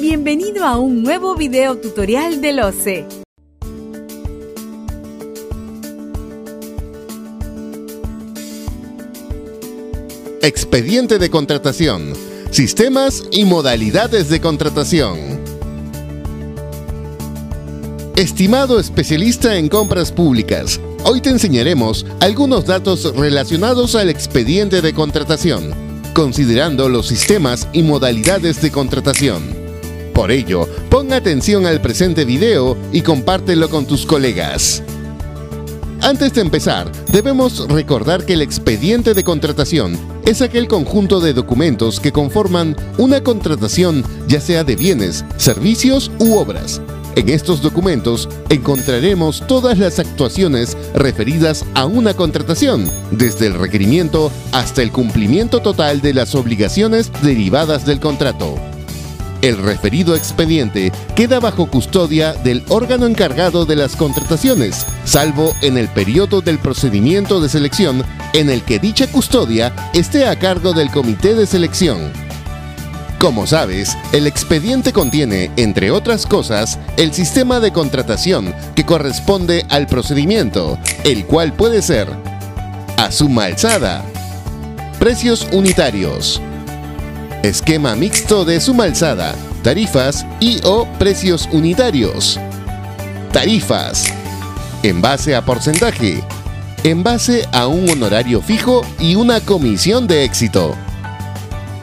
Bienvenido a un nuevo video tutorial del OCE. Expediente de contratación. Sistemas y modalidades de contratación. Estimado especialista en compras públicas, hoy te enseñaremos algunos datos relacionados al expediente de contratación, considerando los sistemas y modalidades de contratación. Por ello, pon atención al presente video y compártelo con tus colegas. Antes de empezar, debemos recordar que el expediente de contratación es aquel conjunto de documentos que conforman una contratación ya sea de bienes, servicios u obras. En estos documentos encontraremos todas las actuaciones referidas a una contratación, desde el requerimiento hasta el cumplimiento total de las obligaciones derivadas del contrato. El referido expediente queda bajo custodia del órgano encargado de las contrataciones, salvo en el periodo del procedimiento de selección en el que dicha custodia esté a cargo del comité de selección. Como sabes, el expediente contiene, entre otras cosas, el sistema de contratación que corresponde al procedimiento, el cual puede ser a suma alzada, precios unitarios, esquema mixto de suma alzada, tarifas y o precios unitarios. Tarifas. En base a porcentaje. En base a un honorario fijo y una comisión de éxito.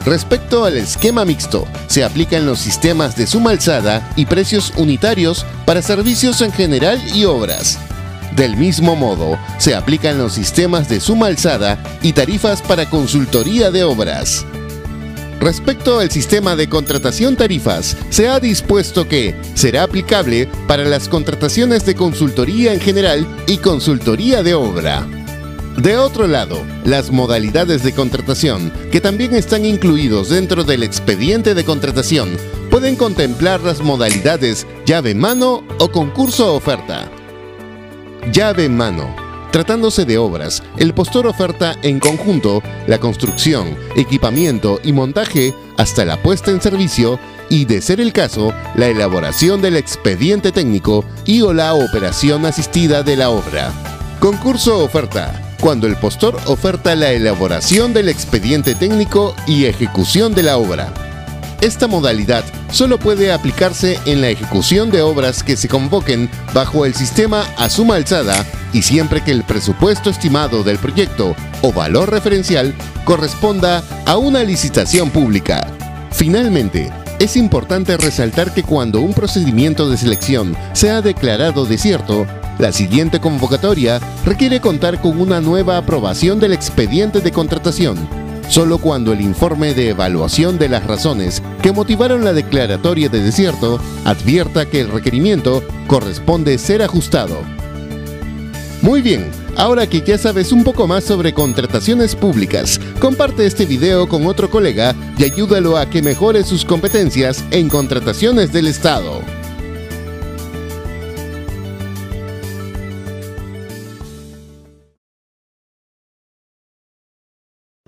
Respecto al esquema mixto, se aplican los sistemas de suma alzada y precios unitarios para servicios en general y obras. Del mismo modo, se aplican los sistemas de suma alzada y tarifas para consultoría de obras. Respecto al sistema de contratación tarifas, se ha dispuesto que será aplicable para las contrataciones de consultoría en general y consultoría de obra. De otro lado, las modalidades de contratación, que también están incluidos dentro del expediente de contratación, pueden contemplar las modalidades llave mano o concurso oferta. Llave en mano Tratándose de obras, el postor oferta en conjunto la construcción, equipamiento y montaje hasta la puesta en servicio y, de ser el caso, la elaboración del expediente técnico y o la operación asistida de la obra. Concurso oferta. Cuando el postor oferta la elaboración del expediente técnico y ejecución de la obra. Esta modalidad solo puede aplicarse en la ejecución de obras que se convoquen bajo el sistema a suma alzada y siempre que el presupuesto estimado del proyecto o valor referencial corresponda a una licitación pública. Finalmente, es importante resaltar que cuando un procedimiento de selección sea declarado desierto, la siguiente convocatoria requiere contar con una nueva aprobación del expediente de contratación solo cuando el informe de evaluación de las razones que motivaron la declaratoria de desierto advierta que el requerimiento corresponde ser ajustado. Muy bien, ahora que ya sabes un poco más sobre contrataciones públicas, comparte este video con otro colega y ayúdalo a que mejore sus competencias en contrataciones del Estado.